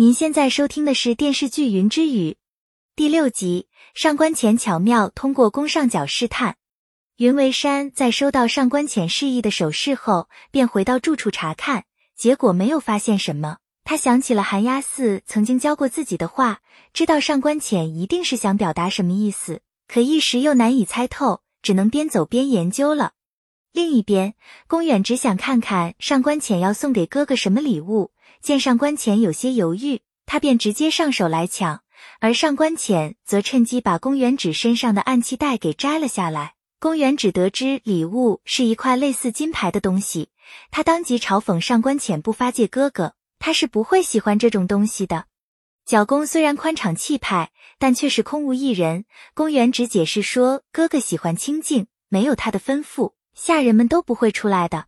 您现在收听的是电视剧《云之羽》第六集。上官浅巧妙通过弓上角试探。云为山在收到上官浅示意的手势后，便回到住处查看，结果没有发现什么。他想起了寒鸦寺曾经教过自己的话，知道上官浅一定是想表达什么意思，可一时又难以猜透，只能边走边研究了。另一边，宫远只想看看上官浅要送给哥哥什么礼物。见上官浅有些犹豫，他便直接上手来抢，而上官浅则趁机把宫原指身上的暗器带给摘了下来。宫原只得知礼物是一块类似金牌的东西，他当即嘲讽上官浅不发戒哥哥，他是不会喜欢这种东西的。角宫虽然宽敞气派，但却是空无一人。宫原只解释说，哥哥喜欢清静，没有他的吩咐，下人们都不会出来的。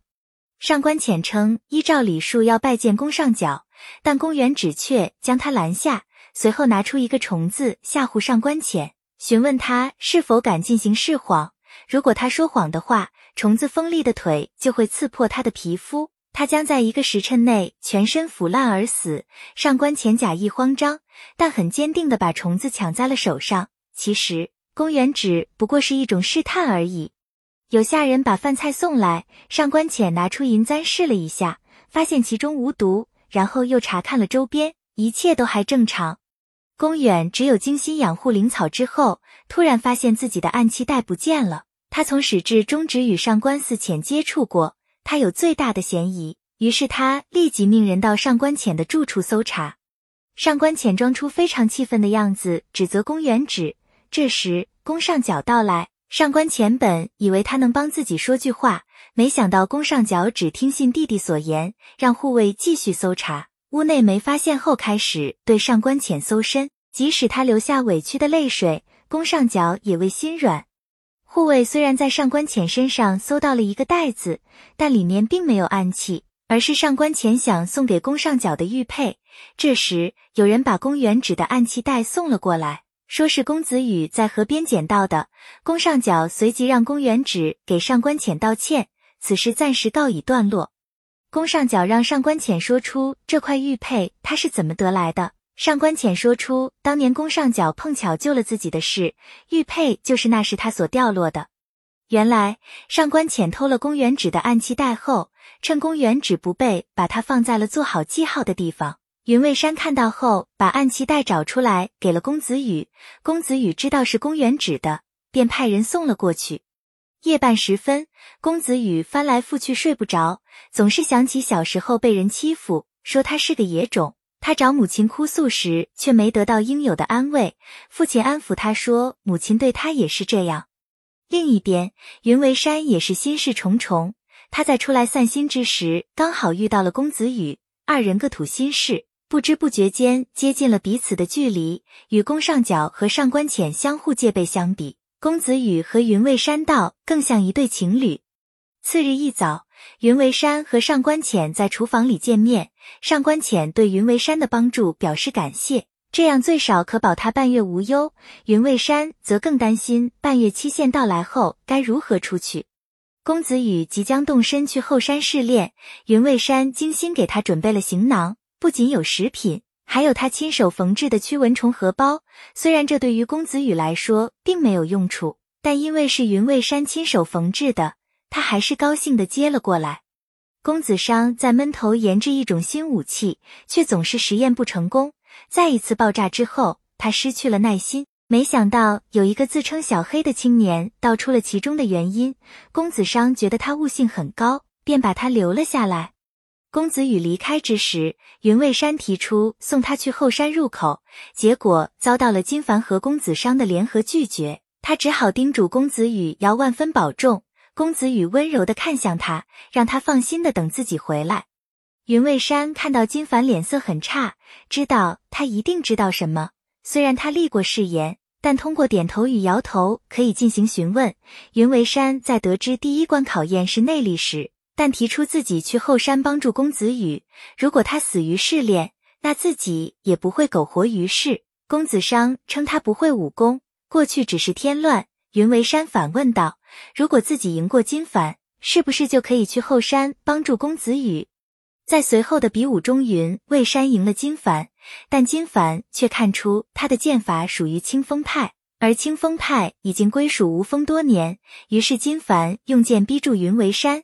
上官浅称依照礼数要拜见宫上角，但宫原止却将他拦下，随后拿出一个虫子吓唬上官浅，询问他是否敢进行试谎。如果他说谎的话，虫子锋利的腿就会刺破他的皮肤，他将在一个时辰内全身腐烂而死。上官浅假意慌张，但很坚定地把虫子抢在了手上。其实宫原只不过是一种试探而已。有下人把饭菜送来，上官浅拿出银簪试了一下，发现其中无毒，然后又查看了周边，一切都还正常。宫远只有精心养护灵草之后，突然发现自己的暗器袋不见了。他从始至终只与上官寺浅接触过，他有最大的嫌疑。于是他立即命人到上官浅的住处搜查。上官浅装出非常气愤的样子，指责宫远指。这时宫上角到来。上官浅本以为他能帮自己说句话，没想到宫上角只听信弟弟所言，让护卫继续搜查。屋内没发现后，开始对上官浅搜身。即使他流下委屈的泪水，宫上角也未心软。护卫虽然在上官浅身上搜到了一个袋子，但里面并没有暗器，而是上官浅想送给宫上角的玉佩。这时，有人把宫原指的暗器袋送了过来。说是公子羽在河边捡到的，宫上角随即让宫原指给上官浅道歉，此事暂时告一段落。宫上角让上官浅说出这块玉佩他是怎么得来的。上官浅说出当年宫上角碰巧救了自己的事，玉佩就是那时他所掉落的。原来上官浅偷了宫原指的暗器袋后，趁宫原指不备，把它放在了做好记号的地方。云为山看到后，把暗器袋找出来，给了公子羽。公子羽知道是公园指的，便派人送了过去。夜半时分，公子羽翻来覆去睡不着，总是想起小时候被人欺负，说他是个野种。他找母亲哭诉时，却没得到应有的安慰。父亲安抚他说，母亲对他也是这样。另一边，云为山也是心事重重。他在出来散心之时，刚好遇到了公子羽，二人各吐心事。不知不觉间接近了彼此的距离，与宫上角和上官浅相互戒备相比，公子羽和云蔚山道更像一对情侣。次日一早，云为山和上官浅在厨房里见面，上官浅对云为山的帮助表示感谢，这样最少可保他半月无忧。云为山则更担心半月期限到来后该如何出去。公子羽即将动身去后山试炼，云为山精心给他准备了行囊。不仅有食品，还有他亲手缝制的驱蚊虫荷包。虽然这对于公子羽来说并没有用处，但因为是云蔚山亲手缝制的，他还是高兴的接了过来。公子商在闷头研制一种新武器，却总是实验不成功。再一次爆炸之后，他失去了耐心。没想到有一个自称小黑的青年道出了其中的原因。公子商觉得他悟性很高，便把他留了下来。公子羽离开之时，云蔚山提出送他去后山入口，结果遭到了金凡和公子商的联合拒绝。他只好叮嘱公子羽要万分保重。公子羽温柔的看向他，让他放心的等自己回来。云蔚山看到金凡脸色很差，知道他一定知道什么。虽然他立过誓言，但通过点头与摇头可以进行询问。云为山在得知第一关考验是内力时。但提出自己去后山帮助公子羽，如果他死于试炼，那自己也不会苟活于世。公子商称他不会武功，过去只是添乱。云为山反问道：“如果自己赢过金凡，是不是就可以去后山帮助公子羽？”在随后的比武中，云为山赢了金凡，但金凡却看出他的剑法属于清风派，而清风派已经归属吴风多年，于是金凡用剑逼住云为山，